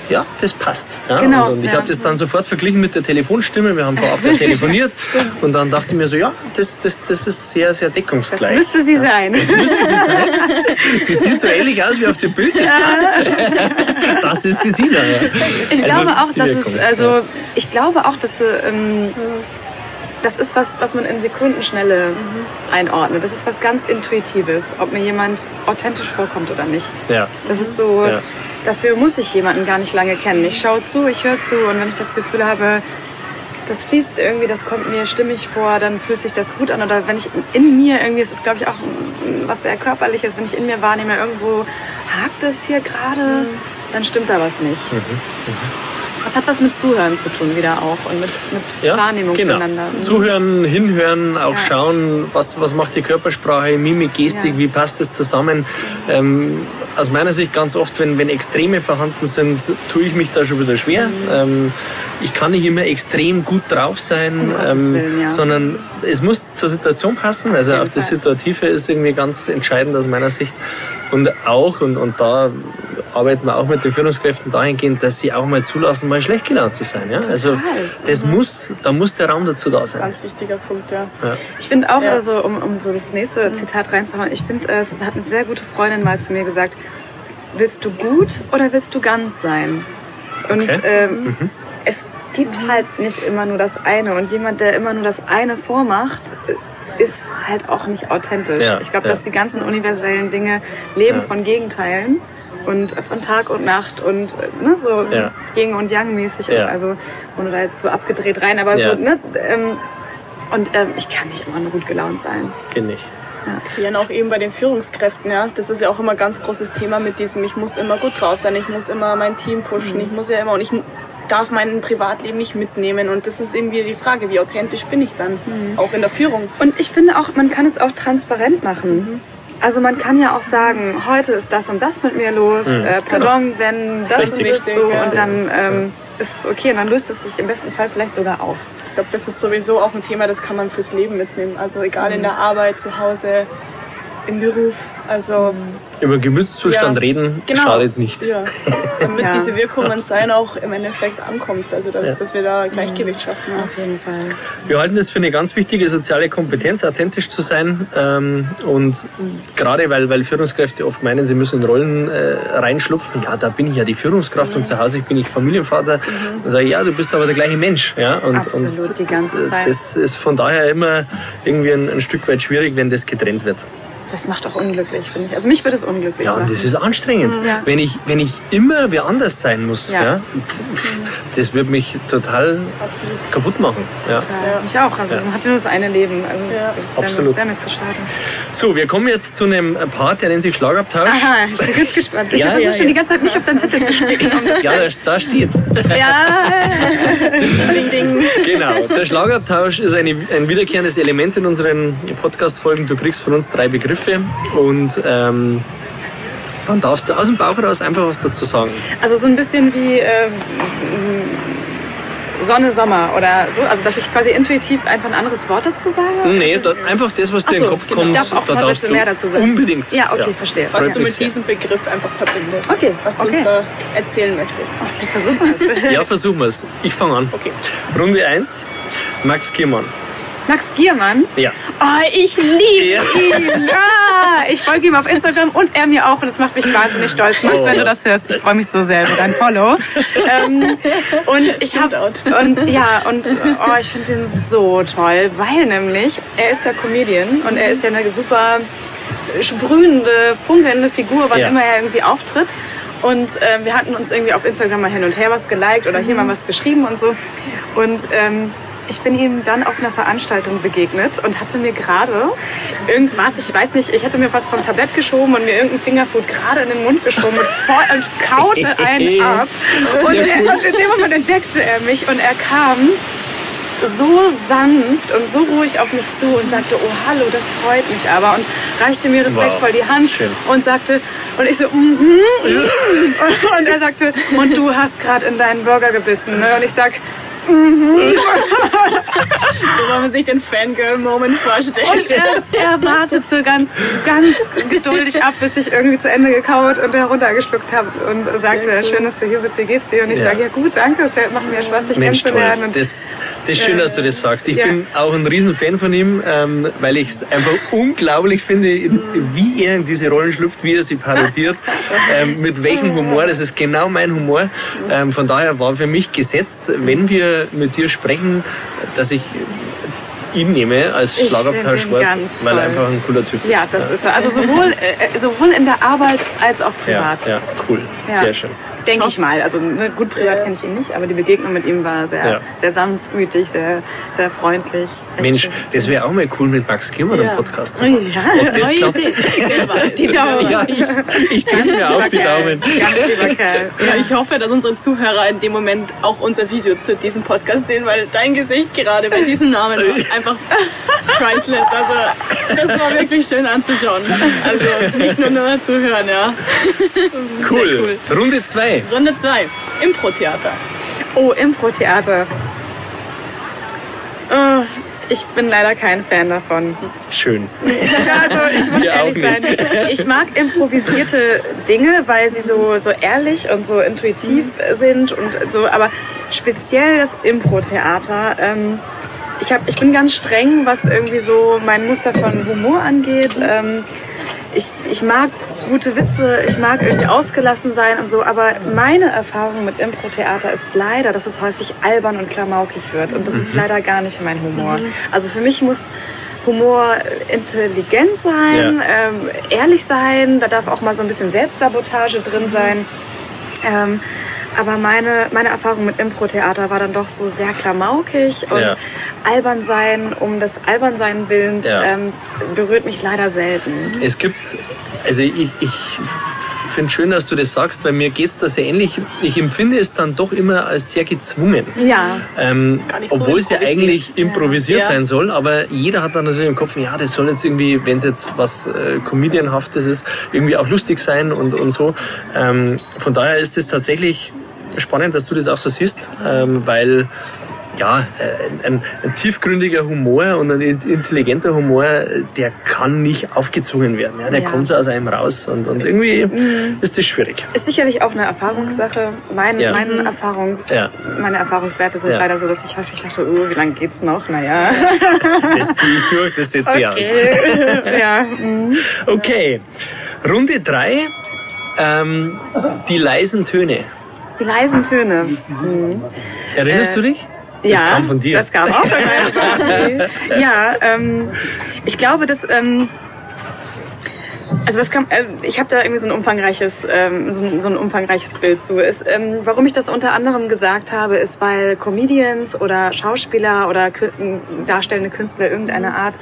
ja, das passt. Ja, Genau, und, und ich ja. habe das dann sofort verglichen mit der Telefonstimme. Wir haben vorab ja telefoniert und dann dachte ich mir so, ja, das, das, das ist sehr, sehr Das deckungsgleich. müsste sie sein. müsste sie sein. Sie sieht so ähnlich aus wie auf dem Bild. Das passt. Das ist die Sina. Ja. Ich Also, glaube auch, dass es, also ich glaube auch, dass ähm, das ist was, was man in Sekundenschnelle einordnet. Das ist was ganz Intuitives, ob mir jemand authentisch vorkommt oder nicht. Ja. Das ist so, Ja. dafür muss ich jemanden gar nicht lange kennen. Ich schaue zu, ich höre zu und wenn ich das Gefühl habe, das fließt irgendwie, das kommt mir stimmig vor, dann fühlt sich das gut an. Oder wenn ich in mir irgendwie, es ist glaube ich auch was sehr körperliches, wenn ich in mir wahrnehme, irgendwo hakt es hier gerade, dann stimmt da was nicht. Das hat was mit Zuhören zu tun wieder auch und mit, mit Ja, Wahrnehmung genau. voneinander. Mhm. Zuhören, hinhören, auch Ja. schauen, was, was macht die Körpersprache, Mimik, Gestik, Ja. wie passt es zusammen. Ähm, aus meiner Sicht ganz oft, wenn, wenn Extreme vorhanden sind, tue ich mich da schon wieder schwer. Mhm. Ähm, ich kann nicht immer extrem gut drauf sein, ähm, Willen, sondern es muss zur Situation passen. Also auch das. Situative ist irgendwie ganz entscheidend aus meiner Sicht. Und auch, und, und da arbeiten wir auch mit den Führungskräften dahingehend, dass sie auch mal zulassen, mal schlecht gelaunt zu sein. Ja? Also das muss, da muss der Raum dazu da sein. Ganz wichtiger Punkt, ja. Ja. Ich finde auch, Ja. also, um, um so das nächste Zitat reinzuhauen, ich finde, äh, es hat eine sehr gute Freundin mal zu mir gesagt, willst du gut oder willst du ganz sein? Und Okay. ähm, es gibt halt nicht immer nur das eine. Und jemand, der immer nur das eine vormacht, äh, ist halt auch nicht authentisch. Ja, ich glaube, ja. dass die ganzen universellen Dinge leben Ja. von Gegenteilen und von Tag und Nacht und äh, ne, so Ja. Yin und Yang mäßig. Ja. Also ohne da jetzt so abgedreht rein, aber Ja. so, ne? Ähm, und ähm, ich kann nicht immer nur gut gelaunt sein. Geht nicht. Ja, und auch eben bei den Führungskräften, ja. Das ist ja auch immer ein ganz großes Thema mit diesem, ich muss immer gut drauf sein, ich muss immer mein Team pushen, ich muss ja immer und ich darf mein Privatleben nicht mitnehmen. Und das ist irgendwie die Frage, wie authentisch bin ich dann, auch in der Führung. Und ich finde auch, man kann es auch transparent machen. Also man kann ja auch sagen, heute ist das und das mit mir los, äh, pardon, wenn das Richtig. Wichtig, so ja. und dann ähm, ist es okay und dann löst es sich im besten Fall vielleicht sogar auf. Ich glaube, das ist sowieso auch ein Thema, das kann man fürs Leben mitnehmen. Also egal in der Arbeit, zu Hause, im Beruf. Also Über Gemütszustand Ja, reden genau. schadet nicht. ja, damit Ja. diese Wirkungen sein auch im Endeffekt ankommt. Also dass, Ja. dass wir da Gleichgewicht schaffen. Auf jeden Fall. Wir halten es für eine ganz wichtige soziale Kompetenz, authentisch zu sein. Ähm, und gerade weil, weil Führungskräfte oft meinen, sie müssen in Rollen äh, reinschlupfen. Ja, da bin ich ja die Führungskraft und zu Hause bin ich Familienvater. Dann sage ich, ja, du bist aber der gleiche Mensch. Ja? Und, Absolut, und die ganze äh, Zeit. Das ist von daher immer irgendwie ein, ein Stück weit schwierig, wenn das getrennt wird. Das macht auch unglücklich, finde ich. Also mich würde es unglücklich Ja, und machen. das ist anstrengend. Ja. Wenn, ich, wenn ich immer wer anders sein muss, ja. Ja. pff, das wird mich total kaputt machen. Ja. Ja. Mich auch. Also man hat ja nur das eine Leben. Also Ja. das wäre Absolut. mir, wär mir zu schade. So, wir kommen jetzt zu einem Part, der nennt sich Schlagabtausch. Aha, ich bin ganz gespannt. Ich Ja, versuche ja, schon ja. die ganze Zeit nicht auf deinen Zettel zu das Ja, da, da steht's. ja, Ding, ding. Genau. Der Schlagabtausch ist eine, ein wiederkehrendes Element in unseren Podcast-Folgen. Du kriegst von uns drei Begriffe und ähm, dann darfst du aus dem Bauch raus einfach was dazu sagen. also so ein bisschen wie ähm, Sonne, Sommer oder so. Also dass ich quasi intuitiv einfach ein anderes Wort dazu sage. Nee, da, einfach das, was dir in den Kopf genau. kommt, Ich darf auch da darfst du mehr dazu sagen. unbedingt. Ja, okay, verstehe. Was Freut du mit diesem Begriff einfach verbindest. Okay, Was du okay. uns da erzählen möchtest. Ich versuche es. Ja, versuchen wir es. Ich fange an. Okay. Runde 1, Max Giermann. Max Giermann. Ja. Oh, ich liebe Ja. ihn. Ah, ich folge ihm auf Instagram und er mir auch. Und das macht mich wahnsinnig stolz. Max, Oh. wenn du das hörst, ich freue mich so sehr über dein Follow. ähm, und ich habe und ja und oh, ich finde ihn so toll, weil nämlich er ist ja Comedian und er ist ja eine super sprühende, funkelnde Figur, wann Ja. immer er irgendwie auftritt. Und ähm, wir hatten uns irgendwie auf Instagram mal hin und her was geliked oder hier mal was geschrieben und so. Und ähm, ich bin ihm dann auf einer Veranstaltung begegnet und hatte mir gerade irgendwas, ich weiß nicht, ich hatte mir was vom Tablett geschoben und mir irgendein Fingerfood gerade in den Mund geschoben und, voll, und kaute einen ab. Und, er, und in dem Moment entdeckte er mich und er kam so sanft und so ruhig auf mich zu und sagte, oh hallo, das freut mich aber und reichte mir respektvoll Wow, die Hand schön. und sagte, und ich so, mhm, mhm. und er sagte, und du hast gerade in deinen Burger gebissen. Ne? Und ich sag, So soll man sich den Fangirl-Moment vorstellen. und er, er wartete ganz, ganz geduldig ab, bis ich irgendwie zu Ende gekaut und heruntergeschluckt habe und sagte, schön, dass du hier bist, wie geht's dir? Und ich Ja. sage, ja gut, danke, es macht mir Spaß, dich Mensch, toll. kennenzulernen. Und Das, das ist schön, dass du das sagst. Ich Ja. bin auch ein Riesenfan von ihm, ähm, weil ich es einfach unglaublich finde, wie er in diese Rollen schlüpft, wie er sie parodiert, ähm, mit welchem Humor. Das ist genau mein Humor. Ähm, von daher war für mich gesetzt, wenn wir mit dir sprechen, dass ich ihn nehme als ganz weil er einfach ein cooler Typ ist. Ja, das ist er. Also sowohl, äh, sowohl in der Arbeit als auch privat. ja, cool. Ja. Sehr schön. Denke ich mal. Also ne, gut, privat kenne ich ihn nicht, aber die Begegnung mit ihm war sehr, Ja. sehr sanftmütig, sehr, sehr freundlich. Mensch, schön. das wäre auch mal cool mit Max Giermann Ja. im Podcast zu machen. Ja, Ob das neue klappt? Idee. Die Daumen. Ja, ich, ich drücke mir auch die. Daumen. Ganz. Ja, ich hoffe, dass unsere Zuhörer in dem Moment auch unser Video zu diesem Podcast sehen, weil dein Gesicht gerade bei diesem Namen war einfach priceless. Also das war wirklich schön anzuschauen. Also nicht nur nur zu hören, ja. Cool. Runde 2. Runde 2. Impro-Theater. Oh, Impro-Theater. Oh, ich bin leider kein Fan davon. Schön. Also ich muss Wir ehrlich sein. Ich mag improvisierte Dinge, weil sie so, so ehrlich und so intuitiv sind und so, aber speziell das Impro-Theater. Ähm, ich, hab, ich bin ganz streng, was irgendwie so mein Muster von Humor angeht. Ähm, ich, ich mag gute Witze, ich mag irgendwie ausgelassen sein und so, aber meine Erfahrung mit Impro-Theater ist leider, dass es häufig albern und klamaukig wird und das ist leider gar nicht mein Humor. Also für mich muss Humor intelligent sein, ähm, ehrlich sein, da darf auch mal so ein bisschen Selbstsabotage drin sein. Ähm, aber meine, meine Erfahrung mit Impro-Theater war dann doch so sehr klamaukig und Ja. albern sein um des albern sein Willens Ja. ähm, berührt mich leider selten. Es gibt, also ich, ich finde schön, dass du das sagst, weil mir geht es da sehr ähnlich. Ich empfinde es dann doch immer als sehr gezwungen. Ja, Ähm, Gar nicht so obwohl es ja eigentlich improvisiert Ja. sein soll, aber jeder hat dann natürlich im Kopf, ja, das soll jetzt irgendwie, wenn es jetzt was äh, Comedianhaftes ist, irgendwie auch lustig sein und, und so. Ähm, von daher ist es tatsächlich spannend, dass du das auch so siehst, ähm, weil ja, ein, ein tiefgründiger Humor und ein intelligenter Humor, der kann nicht aufgezwungen werden. Ja? Der Ja. kommt so aus einem raus und, und irgendwie ist das schwierig. ist sicherlich auch eine Erfahrungssache. Mein, Ja. mein Erfahrungs, Ja. Meine Erfahrungswerte sind Ja. leider so, dass ich häufig dachte, oh, wie lange geht's noch? Naja. Das ziehe ich durch, das setze ich aus. Okay. ja. mm. Okay, Runde drei. Ähm, die leisen Töne. Die leisen Töne. Mhm. Erinnerst Äh, du dich? Das ja, kam von dir. Das kam auch von meiner. Ja, ähm, ich glaube, dass. Ähm, also das kam, äh, ich habe da irgendwie so ein umfangreiches, ähm, so, ein, so ein umfangreiches Bild zu. Ist, ähm, warum ich das unter anderem gesagt habe, ist, weil Comedians oder Schauspieler oder kü darstellende Künstler irgendeiner Art,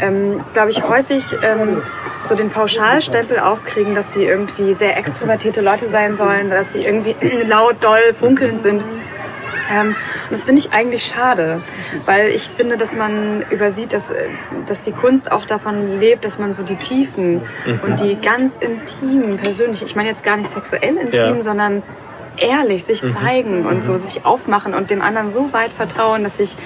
ähm, glaube ich, häufig ähm, so den Pauschalstempel aufkriegen, dass sie irgendwie sehr extrovertierte Leute sein sollen, dass sie irgendwie laut, doll, funkelnd sind. Ähm, und das finde ich eigentlich schade, weil ich finde, dass man übersieht, dass, äh, dass die Kunst auch davon lebt, dass man so die Tiefen und die ganz intimen, persönlich, ich meine jetzt gar nicht sexuell intim, Ja. sondern ehrlich sich zeigen und so sich aufmachen und dem anderen so weit vertrauen, dass ich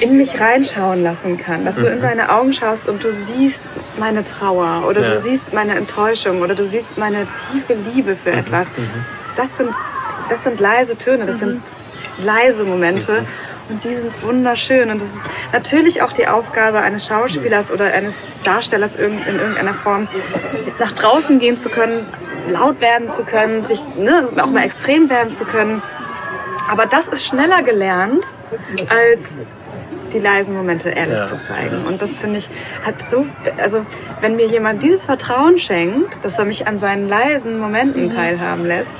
in mich reinschauen lassen kann, dass du in meine Augen schaust und du siehst meine Trauer oder Ja. du siehst meine Enttäuschung oder du siehst meine tiefe Liebe für etwas. Das sind, das sind leise Töne, das sind leise Momente und die sind wunderschön und das ist natürlich auch die Aufgabe eines Schauspielers oder eines Darstellers in irgendeiner Form, nach draußen gehen zu können, laut werden zu können, sich ne, auch mal extrem werden zu können. Aber das ist schneller gelernt als die leisen Momente ehrlich Ja. zu zeigen. Und das finde ich, hat so, also wenn mir jemand dieses Vertrauen schenkt, dass er mich an seinen leisen Momenten teilhaben lässt,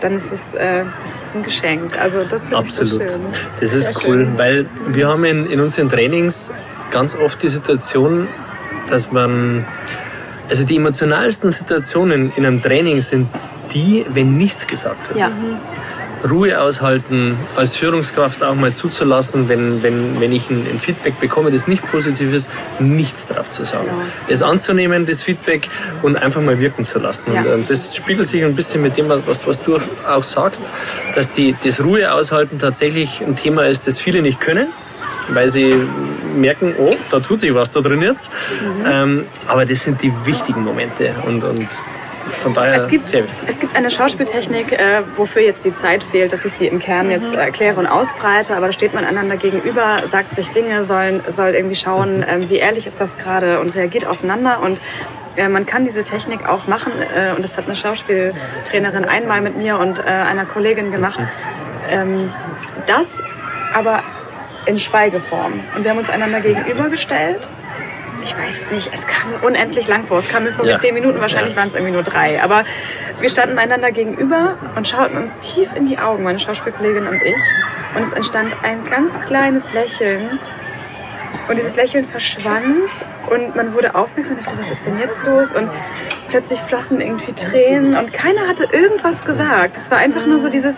dann ist es, äh, das ist ein Geschenk. Also das ich so Absolut. schön. Das ist Sehr cool, schön. weil wir haben in, in unseren Trainings ganz oft die Situation, dass man, also die emotionalsten Situationen in einem Training sind die, wenn nichts gesagt wird. Ja, Ruhe aushalten, als Führungskraft auch mal zuzulassen, wenn, wenn, wenn ich ein, ein Feedback bekomme, das nicht positiv ist, nichts drauf zu sagen. Genau. Es anzunehmen, das Feedback und einfach mal wirken zu lassen. Ja. Und ähm, das spiegelt sich ein bisschen mit dem, was, was du auch sagst, dass die, das Ruhe aushalten tatsächlich ein Thema ist, das viele nicht können weil sie merken, oh, da tut sich was da drin jetzt. Mhm. Ähm, aber das sind die wichtigen Momente und, und von daher Es gibt, sehr wichtig. es gibt eine Schauspieltechnik, äh, wofür jetzt die Zeit fehlt, dass ich sie im Kern jetzt erkläre und ausbreite, aber da steht man einander gegenüber, sagt sich Dinge, soll, soll irgendwie schauen, ähm, wie ehrlich ist das gerade und reagiert aufeinander und äh, man kann diese Technik auch machen äh, und das hat eine Schauspieltrainerin einmal mit mir und äh, einer Kollegin gemacht. Ähm, das aber in Schweigeform. Und wir haben uns einander gegenübergestellt. Ich weiß nicht, es kam mir unendlich lang vor. Es kam mir vor wie Ja. zehn Minuten, wahrscheinlich Ja. waren es irgendwie nur drei. Aber wir standen einander gegenüber und schauten uns tief in die Augen, meine Schauspielkollegin und ich. Und es entstand ein ganz kleines Lächeln. Und dieses Lächeln verschwand und man wurde aufmerksam und dachte, was ist denn jetzt los? Und plötzlich flossen irgendwie Tränen und keiner hatte irgendwas gesagt. Es war einfach nur so dieses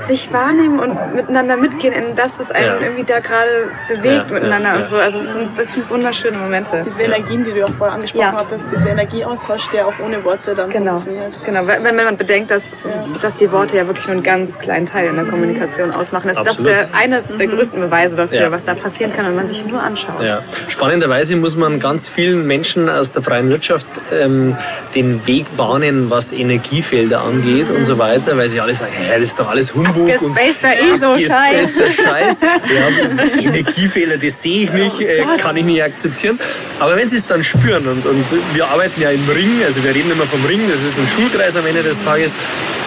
sich wahrnehmen und miteinander mitgehen in das, was einen Ja. irgendwie da gerade bewegt Ja, miteinander ja, und so. Also es sind, das sind wunderschöne Momente. Diese Energien, die du auch vorher angesprochen Ja. hattest, dieser Energieaustausch, der auch ohne Worte dann Genau, funktioniert. genau. Wenn, wenn man bedenkt, dass, dass die Worte ja wirklich nur einen ganz kleinen Teil in der Kommunikation ausmachen, ist Absolut. das der, eines der größten Beweise dafür, Ja. was da passieren kann, wenn man sich nur anschaut. Ja. Spannenderweise muss man ganz vielen Menschen aus der freien Wirtschaft ähm, den Weg bahnen, was Energiefelder angeht und so weiter, weil sie alle sagen, hey, das ist doch alles Humbug und Gespaceter ISO-Scheiß. Gespaceder Scheiß. Ja, Energiefehler, das sehe ich nicht, äh, kann ich nicht akzeptieren. Aber wenn sie es dann spüren und, und wir arbeiten ja im Ring, also wir reden immer vom Ring, das ist ein Schulkreis am Ende des Tages,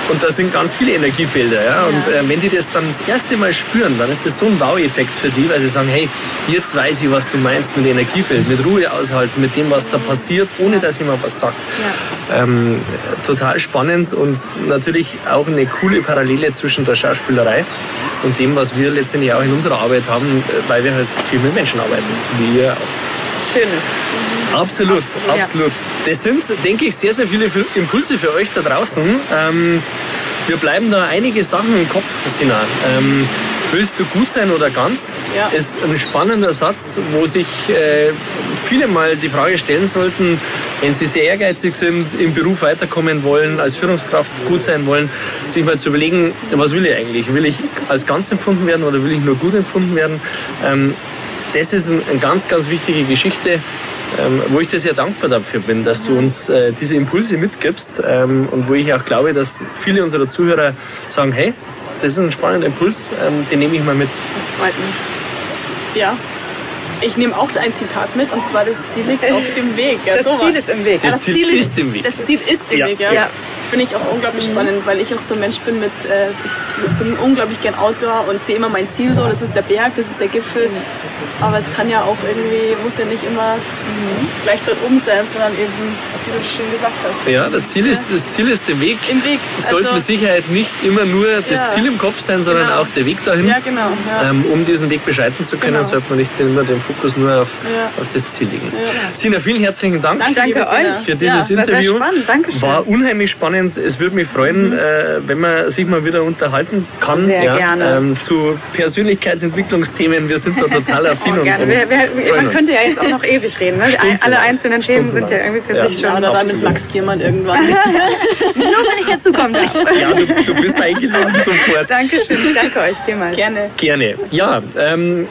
und da sind ganz viele Energiefelder. Ja? Und äh, wenn die das dann das erste Mal spüren, dann ist das so ein Wow-Effekt für die, weil sie sagen, hey, jetzt weiß ich, was du meinst mit Energiefeld, mit Ruhe aushalten, mit dem, was da passiert, ohne dass jemand was sagt. Ja. Ähm, total spannend und natürlich auch eine coole Parallele zwischen der Schauspielerei und dem, was wir letztendlich auch in unserer Arbeit haben, äh, weil wir halt viel mit Menschen arbeiten, wie ihr auch. Schönes. Absolut, Absolut, ja. absolut. Das sind, denke ich, sehr, sehr viele Impulse für euch da draußen. Ähm, wir bleiben da einige Sachen im Kopf, Sina. Ähm, willst du gut sein oder ganz? Ja. Ist ein spannender Satz, wo sich äh, viele mal die Frage stellen sollten, wenn sie sehr ehrgeizig sind, im Beruf weiterkommen wollen, als Führungskraft gut sein wollen, sich mal zu überlegen, was will ich eigentlich? Will ich als ganz empfunden werden oder will ich nur gut empfunden werden? Ähm, das ist ein- eine ganz, ganz wichtige Geschichte, ähm, wo ich dir sehr dankbar dafür bin, dass du uns äh, diese Impulse mitgibst ähm, und wo ich auch glaube, dass viele unserer Zuhörer sagen, hey, das ist ein spannender Impuls, ähm, den nehme ich mal mit. Das freut mich. Ja. Ich nehme auch ein Zitat mit und zwar das Ziel liegt auf dem Weg. Ja, Das sowas. Ziel ist im Weg. Das Ziel ist im Weg. Das Ziel ist im Ja. Weg, ja. Ja. Finde ich auch unglaublich spannend, weil ich auch so ein Mensch bin mit, äh, ich bin unglaublich gern Outdoor und sehe immer mein Ziel so, das ist der Berg, das ist der Gipfel. Aber es kann ja auch irgendwie, muss ja nicht immer gleich dort oben sein, sondern eben, wie du schön gesagt hast, Ja, das Ziel ist, das Ziel ist der Weg. im Weg. Sollte Also- mit Sicherheit nicht immer nur das Ja. Ziel im Kopf sein, sondern Genau. auch der Weg dahin. Ja, genau. Ja. Ähm, um diesen Weg beschreiten zu können, Genau. sollte man nicht immer den Fokus nur auf, Ja. auf das Ziel legen. Sina, vielen herzlichen Dank. Danke, euch. Für dieses war Interview. Dankeschön. War unheimlich spannend. Es würde mich freuen, äh, wenn man sich mal wieder unterhalten kann. Sehr gerne. Ähm, zu Persönlichkeitsentwicklungsthemen. Wir sind da total affin Oh, und, gerne. und Wir, wir, freuen man uns. könnte ja jetzt auch noch ewig reden. Ne? Alle einzelnen Themen sind ja irgendwie für Ja. sich Ja, schon. oder dann mit. Max Giermann irgendwann. Nur wenn ich dazukommen darf. Ja, du, du bist eingeladen sofort. Dankeschön. Ich danke euch vielmals. Gerne. Gerne. Ja, ähm,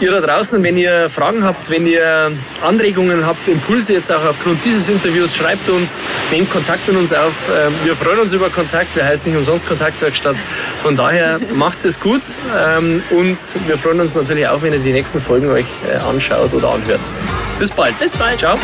ihr da draußen, wenn ihr Fragen habt, wenn ihr Anregungen habt, Impulse jetzt auch aufgrund dieses Interviews, schreibt uns, nehmt Kontakt mit uns auf. Ähm, wir freuen uns über Kontakt. Wir heißen nicht umsonst Kontaktwerkstatt. Von daher macht es gut ähm, und wir freuen uns natürlich auch, wenn ihr die nächsten Folgen euch äh, anschaut oder anhört. Bis bald. Bis bald. Ciao.